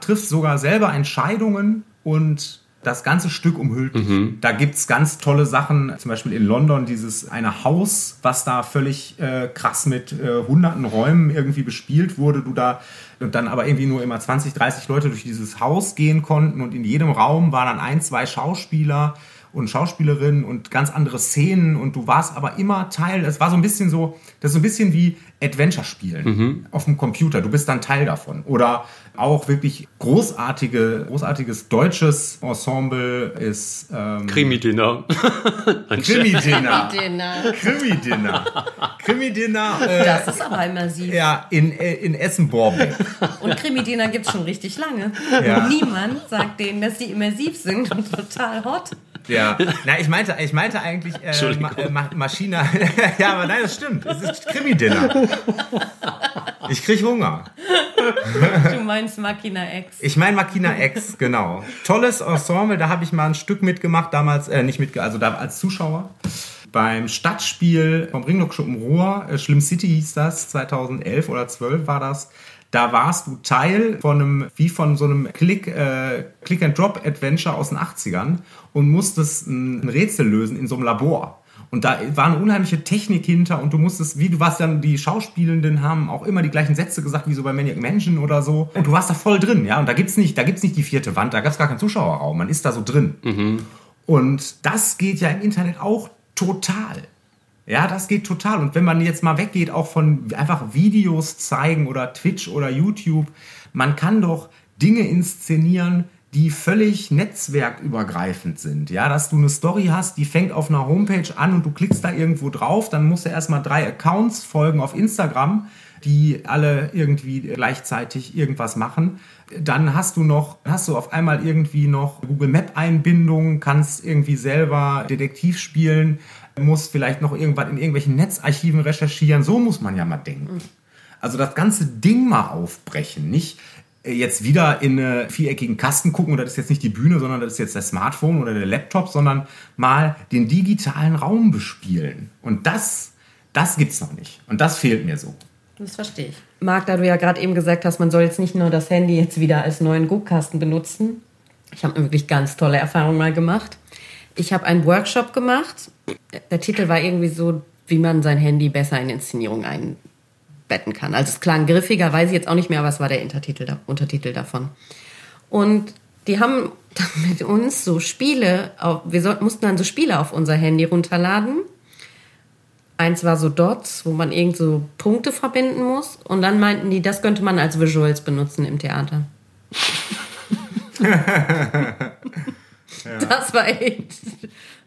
Speaker 4: triffst sogar selber Entscheidungen und das ganze Stück umhüllt. Mhm. Da gibt es ganz tolle Sachen, zum Beispiel in London dieses eine Haus, was da völlig äh, krass mit äh, hunderten Räumen irgendwie bespielt wurde. Du da und dann aber irgendwie nur immer 20, 30 Leute durch dieses Haus gehen konnten und in jedem Raum waren dann ein, zwei Schauspieler und Schauspielerinnen und ganz andere Szenen und du warst aber immer Teil, es war so ein bisschen so, das ist so ein bisschen wie Adventure spielen mhm. auf dem Computer, du bist dann Teil davon oder auch wirklich großartige, großartiges deutsches Ensemble ist
Speaker 3: ähm, Krimi-Dinner.
Speaker 4: Krimi-Dinner. Krimi-Dinner. Krimi-Dinner.
Speaker 2: Äh, das ist aber immersiv.
Speaker 4: Ja, in, äh, in Essen-Borbeck.
Speaker 2: Und Krimi-Dinner gibt es schon richtig lange. Ja. Und niemand sagt denen, dass die immersiv sind und total hot.
Speaker 4: Ja, na, ich meinte, ich meinte eigentlich äh, Ma äh, Ma Maschine. ja, aber nein, das stimmt. Es ist Krimi-Dinner. Ich krieg Hunger.
Speaker 2: Du meinst Machina X.
Speaker 4: Ich meine Machina X, genau. Tolles Ensemble, da habe ich mal ein Stück mitgemacht, damals, äh, nicht mitgemacht, also da als Zuschauer. Beim Stadtspiel vom Ringlockschuppen Ruhr, äh, Schlimm City hieß das, 2011 oder 12 war das Da warst du Teil von einem, wie von so einem Click, äh, Click-and-Drop-Adventure aus den 80ern und musstest ein, ein Rätsel lösen in so einem Labor. Und da war eine unheimliche Technik hinter und du musstest, wie du warst dann, die Schauspielenden haben auch immer die gleichen Sätze gesagt, wie so bei Maniac Mansion oder so. Und du warst da voll drin, ja. Und da gibt's nicht, da gibt's nicht die vierte Wand, da gab's gar keinen Zuschauerraum. Man ist da so drin.
Speaker 3: Mhm.
Speaker 4: Und das geht ja im Internet auch total. Ja, das geht total. Und wenn man jetzt mal weggeht, auch von einfach Videos zeigen oder Twitch oder YouTube, man kann doch Dinge inszenieren, die völlig netzwerkübergreifend sind. Ja, dass du eine Story hast, die fängt auf einer Homepage an und du klickst da irgendwo drauf, dann musst du erstmal drei Accounts folgen auf Instagram, die alle irgendwie gleichzeitig irgendwas machen. Dann hast du noch, hast du auf einmal irgendwie noch Google Map Einbindung, kannst irgendwie selber Detektiv spielen, musst vielleicht noch irgendwas in irgendwelchen Netzarchiven recherchieren. So muss man ja mal denken. Also das ganze Ding mal aufbrechen, nicht jetzt wieder in einen viereckigen Kasten gucken und das ist jetzt nicht die Bühne, sondern das ist jetzt das Smartphone oder der Laptop, sondern mal den digitalen Raum bespielen. Und das, das gibt's noch nicht. Und das fehlt mir so.
Speaker 2: Das verstehe ich. Marc, da du ja gerade eben gesagt hast, man soll jetzt nicht nur das Handy jetzt wieder als neuen Guckkasten benutzen. Ich habe wirklich ganz tolle Erfahrungen mal gemacht. Ich habe einen Workshop gemacht. Der Titel war irgendwie so, wie man sein Handy besser in Inszenierung einbetten kann. Also es klang griffiger, weiß ich jetzt auch nicht mehr, aber es war der Untertitel, Untertitel davon. Und die haben mit uns so Spiele, wir mussten dann so Spiele auf unser Handy runterladen. Eins war so Dots, wo man irgend so Punkte verbinden muss. Und dann meinten die, das könnte man als Visuals benutzen im Theater. Das war echt.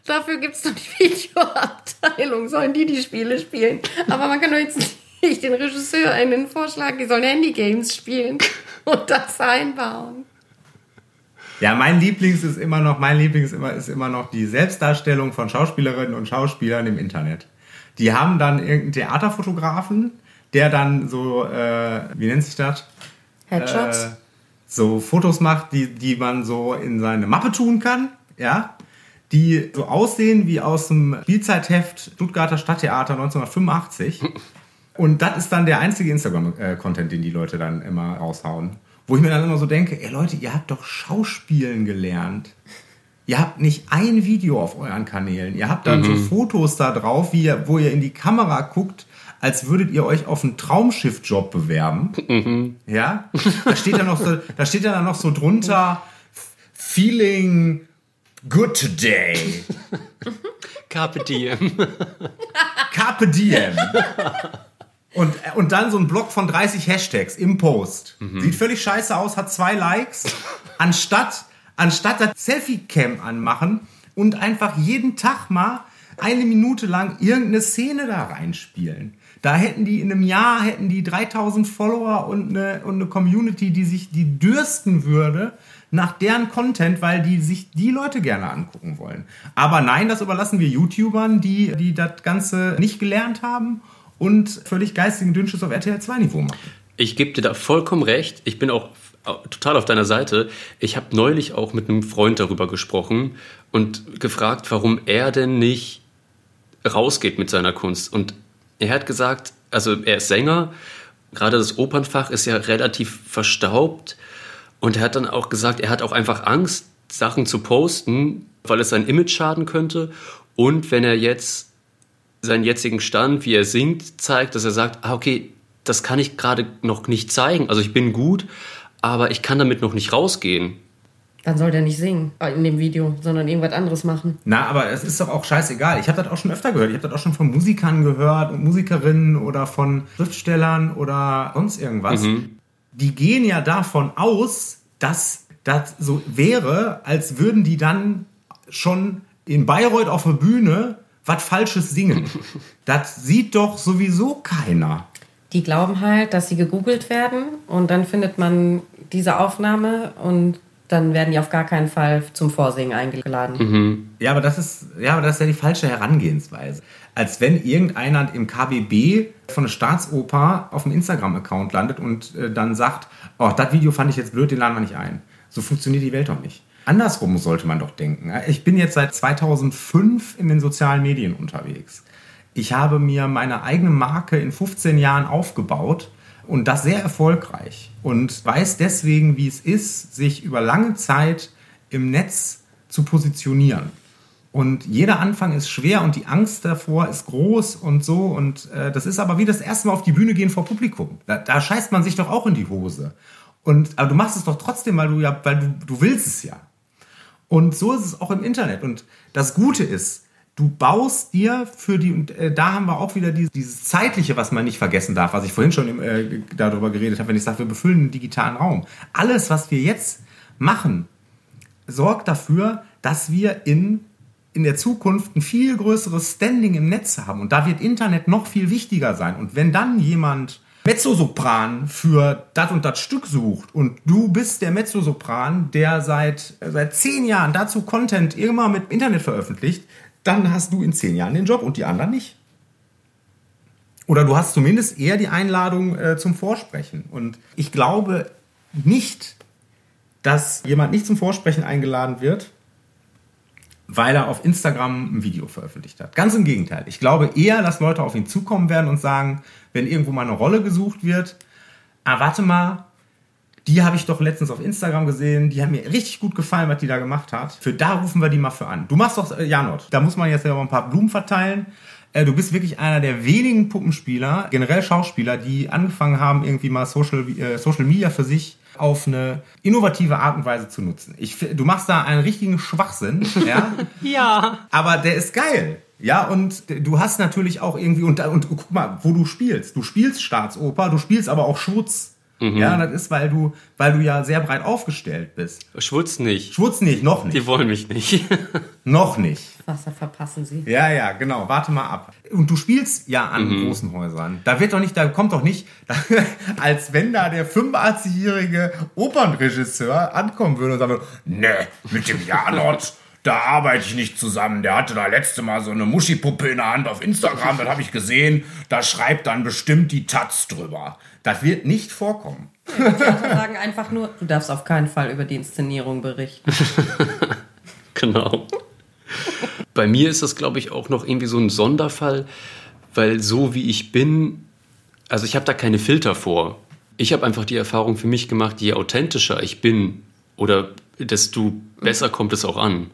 Speaker 2: Dafür gibt es doch die Videoabteilung, sollen die die Spiele spielen. Aber man kann doch jetzt nicht den Regisseur einen vorschlagen, die sollen Handygames spielen und das einbauen.
Speaker 4: Ja, mein Lieblings ist immer noch, mein Lieblings immer, ist immer noch die Selbstdarstellung von Schauspielerinnen und Schauspielern im Internet. Die haben dann irgendeinen Theaterfotografen, der dann so, äh, wie nennt sich das?
Speaker 2: Headshots?
Speaker 4: Äh, so Fotos macht, die, die man so in seine Mappe tun kann, ja, die so aussehen wie aus dem Spielzeitheft Stuttgarter Stadttheater 1985. Und das ist dann der einzige Instagram-Content, den die Leute dann immer raushauen. Wo ich mir dann immer so denke, ey Leute, ihr habt doch Schauspielen gelernt. Ihr habt nicht ein Video auf euren Kanälen. Ihr habt dann so Fotos da drauf, wie ihr, wo ihr in die Kamera guckt, als würdet ihr euch auf einen Traumschiffjob bewerben. Ja? Da steht dann noch so, da steht dann noch so drunter, feeling good today.
Speaker 3: Carpe diem.
Speaker 4: Carpe diem. Und, und dann so ein Block von 30 Hashtags im Post. Sieht völlig scheiße aus, hat zwei Likes. Anstatt, anstatt das Selfie-Cam anmachen und einfach jeden Tag mal eine Minute lang irgendeine Szene da reinspielen. Da hätten die in einem Jahr hätten die 3000 Follower und eine, und eine Community, die sich die dürsten würde nach deren Content, weil die sich die Leute gerne angucken wollen. Aber nein, das überlassen wir YouTubern, die, die das Ganze nicht gelernt haben und völlig geistigen Dünnschiss auf RTL 2 Niveau machen.
Speaker 3: Ich gebe dir da vollkommen recht. Ich bin auch total auf deiner Seite. Ich habe neulich auch mit einem Freund darüber gesprochen und gefragt, warum er denn nicht rausgeht mit seiner Kunst. Und er hat gesagt, also er ist Sänger, gerade das Opernfach ist ja relativ verstaubt. Und er hat dann auch gesagt, er hat auch einfach Angst, Sachen zu posten, weil es sein Image schaden könnte. Und wenn er jetzt seinen jetzigen Stand, wie er singt, zeigt, dass er sagt, ah, okay, das kann ich gerade noch nicht zeigen. Also ich bin gut, aber ich kann damit noch nicht rausgehen.
Speaker 2: Dann soll der nicht singen äh, in dem Video, sondern irgendwas anderes machen.
Speaker 4: Na, aber es ist doch auch scheißegal. Ich habe das auch schon öfter gehört. Ich habe das auch schon von Musikern gehört und Musikerinnen oder von Schriftstellern oder sonst irgendwas. Die gehen ja davon aus, dass das so wäre, als würden die dann schon in Bayreuth auf der Bühne was Falsches singen. das sieht doch sowieso keiner.
Speaker 2: Die glauben halt, dass sie gegoogelt werden und dann findet man diese Aufnahme und dann werden die auf gar keinen Fall zum Vorsingen eingeladen.
Speaker 4: Ja, aber das ist, ja, aber das ist ja die falsche Herangehensweise. Als wenn irgendeiner im KBB von der Staatsoper auf dem Instagram-Account landet und äh, dann sagt, oh, das Video fand ich jetzt blöd, den laden wir nicht ein. So funktioniert die Welt doch nicht. Andersrum sollte man doch denken. Ich bin jetzt seit 2005 in den sozialen Medien unterwegs. Ich habe mir meine eigene Marke in 15 Jahren aufgebaut und das sehr erfolgreich und weiß deswegen, wie es ist, sich über lange Zeit im Netz zu positionieren. Und jeder Anfang ist schwer und die Angst davor ist groß und so. Und äh, das ist aber wie das erste Mal auf die Bühne gehen vor Publikum. Da, da scheißt man sich doch auch in die Hose. Und, aber du machst es doch trotzdem, weil du ja, weil du, du willst es ja. Und so ist es auch im Internet. Und das Gute ist, du baust dir für die, und äh, da haben wir auch wieder dieses, dieses Zeitliche, was man nicht vergessen darf, was ich vorhin schon im, äh, darüber geredet habe, wenn ich sage, wir befüllen einen digitalen Raum. Alles, was wir jetzt machen, sorgt dafür, dass wir in, in der Zukunft ein viel größeres Standing im Netz haben. Und da wird Internet noch viel wichtiger sein. Und wenn dann jemand Mezzosopran für das und das Stück sucht und du bist der Mezzosopran, der seit, seit zehn Jahren dazu Content immer mit Internet veröffentlicht, dann hast du in zehn Jahren den Job und die anderen nicht. Oder du hast zumindest eher die Einladung äh, zum Vorsprechen. Und ich glaube nicht, dass jemand nicht zum Vorsprechen eingeladen wird, weil er auf Instagram ein Video veröffentlicht hat. Ganz im Gegenteil. Ich glaube eher, dass Leute auf ihn zukommen werden und sagen, wenn irgendwo mal eine Rolle gesucht wird, ah, warte mal, die habe ich doch letztens auf Instagram gesehen, die haben mir richtig gut gefallen, was die da gemacht hat. Für da rufen wir die mal für an. Du machst doch, äh, Janot, da muss man jetzt ja mal ein paar Blumen verteilen. Äh, du bist wirklich einer der wenigen Puppenspieler, generell Schauspieler, die angefangen haben, irgendwie mal Social, äh, Social Media für sich auf eine innovative Art und Weise zu nutzen. Ich, du machst da einen richtigen Schwachsinn, ja?
Speaker 2: ja.
Speaker 4: Aber der ist geil. Ja, und du hast natürlich auch irgendwie, und, und guck mal, wo du spielst. Du spielst Staatsoper, du spielst aber auch Schutz. Mhm. Ja, das ist, weil du, weil du ja sehr breit aufgestellt bist.
Speaker 3: Schwutz nicht.
Speaker 4: Schwutz nicht, noch nicht.
Speaker 3: Die wollen mich nicht.
Speaker 4: noch nicht.
Speaker 2: Wasser verpassen sie.
Speaker 4: Ja, ja, genau. Warte mal ab. Und du spielst ja an mhm. großen Häusern. Da wird doch nicht, da kommt doch nicht, als wenn da der 85-jährige Opernregisseur ankommen würde und sagen würde, ne, mit dem Janot da arbeite ich nicht zusammen. Der hatte da letzte Mal so eine Muschipuppe in der Hand auf Instagram, das habe ich gesehen. Da schreibt dann bestimmt die Taz drüber. Das wird nicht vorkommen.
Speaker 2: Ja, die sagen einfach nur, du darfst auf keinen Fall über die Inszenierung berichten.
Speaker 3: genau. Bei mir ist das, glaube ich, auch noch irgendwie so ein Sonderfall, weil so wie ich bin, also ich habe da keine Filter vor. Ich habe einfach die Erfahrung für mich gemacht, je authentischer ich bin oder desto besser kommt es auch an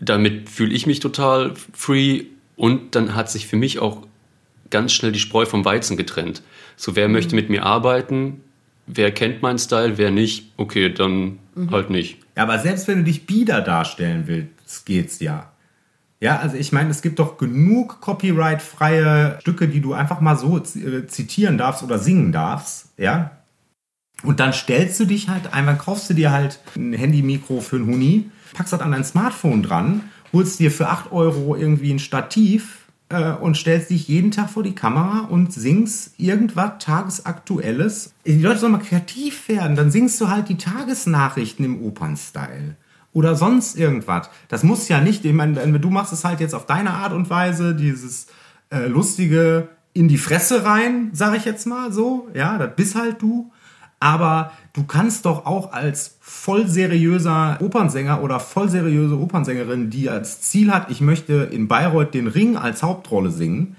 Speaker 3: damit fühle ich mich total free und dann hat sich für mich auch ganz schnell die Spreu vom Weizen getrennt. So, wer mhm. möchte mit mir arbeiten? Wer kennt meinen Style? Wer nicht? Okay, dann mhm. halt nicht.
Speaker 4: Ja, aber selbst wenn du dich bieder darstellen willst, geht's ja. Ja, also ich meine, es gibt doch genug copyright-freie Stücke, die du einfach mal so äh, zitieren darfst oder singen darfst, ja. Und dann stellst du dich halt, einfach kaufst du dir halt ein Handy-Mikro für ein Huni packst das an dein Smartphone dran, holst dir für 8 Euro irgendwie ein Stativ äh, und stellst dich jeden Tag vor die Kamera und singst irgendwas Tagesaktuelles. Die Leute sollen mal kreativ werden, dann singst du halt die Tagesnachrichten im Opernstyle. Oder sonst irgendwas. Das muss ja nicht, ich meine, du machst es halt jetzt auf deine Art und Weise, dieses äh, lustige in die Fresse rein, sag ich jetzt mal so. Ja, das bist halt du. Aber du kannst doch auch als voll seriöser Opernsänger oder voll seriöse Opernsängerin, die als Ziel hat, ich möchte in Bayreuth den Ring als Hauptrolle singen,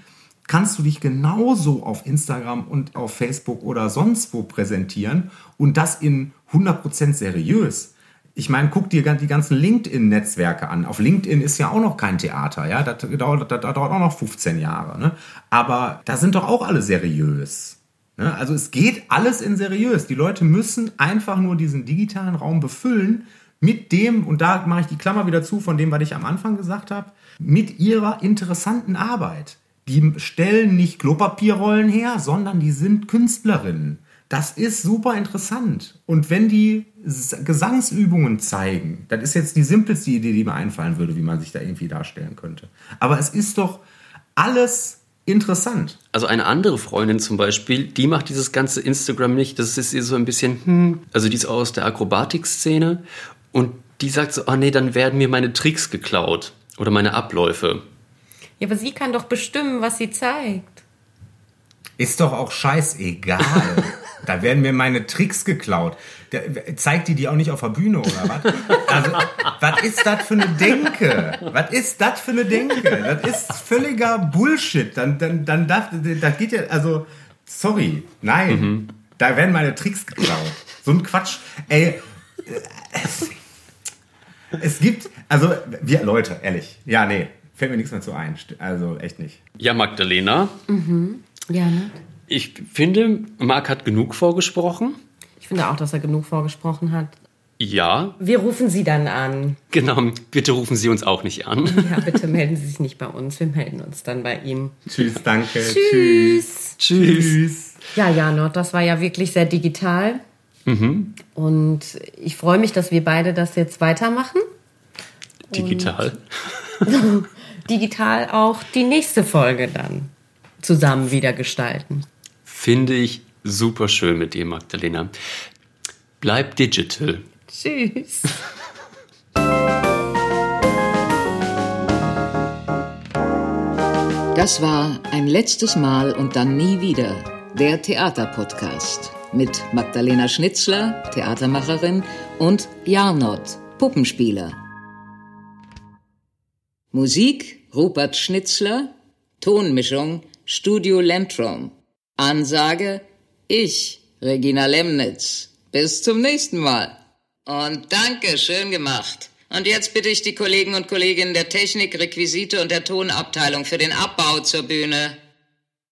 Speaker 4: kannst du dich genauso auf Instagram und auf Facebook oder sonst wo präsentieren und das in 100% seriös. Ich meine, guck dir die ganzen LinkedIn-Netzwerke an. Auf LinkedIn ist ja auch noch kein Theater, ja. Das dauert, dauert auch noch 15 Jahre. Ne? Aber da sind doch auch alle seriös. Ne? Also es geht alles in seriös. Die Leute müssen einfach nur diesen digitalen Raum befüllen mit dem, und da mache ich die Klammer wieder zu von dem, was ich am Anfang gesagt habe, mit ihrer interessanten Arbeit. Die stellen nicht Klopapierrollen her, sondern die sind Künstlerinnen. Das ist super interessant. Und wenn die Gesangsübungen zeigen, das ist jetzt die simpelste Idee, die mir einfallen würde, wie man sich da irgendwie darstellen könnte. Aber es ist doch alles interessant.
Speaker 3: Also eine andere Freundin zum Beispiel, die macht dieses ganze Instagram nicht. Das ist ihr so ein bisschen, hm, also die ist aus der Akrobatikszene und die sagt so, oh nee, dann werden mir meine Tricks geklaut oder meine Abläufe.
Speaker 2: Ja, aber sie kann doch bestimmen, was sie zeigt.
Speaker 4: Ist doch auch scheißegal. da werden mir meine Tricks geklaut. Der, zeigt die die auch nicht auf der Bühne oder was? Also, was ist das für eine Denke? Was ist das für eine Denke? Das ist völliger Bullshit. Dann, dann, dann darf, das geht ja, also, Sorry, nein. Mhm. Da werden meine Tricks geklaut. So ein Quatsch. Ey, es, es gibt, also, wir, Leute, ehrlich. Ja, nee, fällt mir nichts mehr zu ein. Also, echt nicht.
Speaker 3: Ja, Magdalena.
Speaker 2: Mhm. Ja, ne?
Speaker 3: Ich finde, Marc hat genug vorgesprochen.
Speaker 2: Ich finde auch, dass er genug vorgesprochen hat.
Speaker 3: Ja.
Speaker 2: Wir rufen Sie dann an.
Speaker 3: Genau, bitte rufen Sie uns auch nicht an.
Speaker 2: Ja, bitte melden Sie sich nicht bei uns. Wir melden uns dann bei ihm.
Speaker 4: Tschüss, danke.
Speaker 2: Tschüss.
Speaker 3: Tschüss. Tschüss.
Speaker 2: Ja, Janot, das war ja wirklich sehr digital.
Speaker 3: Mhm.
Speaker 2: Und ich freue mich, dass wir beide das jetzt weitermachen.
Speaker 3: Digital.
Speaker 2: digital auch die nächste Folge dann zusammen wieder gestalten.
Speaker 3: Finde ich super schön mit dir, Magdalena. Bleib digital.
Speaker 2: Tschüss.
Speaker 1: Das war ein letztes Mal und dann nie wieder der Theaterpodcast mit Magdalena Schnitzler, Theatermacherin, und Jarnot, Puppenspieler. Musik Rupert Schnitzler, Tonmischung Studio Lentrum. Ansage ich, Regina Lemnitz. Bis zum nächsten Mal. Und danke, schön gemacht. Und jetzt bitte ich die Kollegen und Kolleginnen der Technik, Requisite und der Tonabteilung für den Abbau zur Bühne.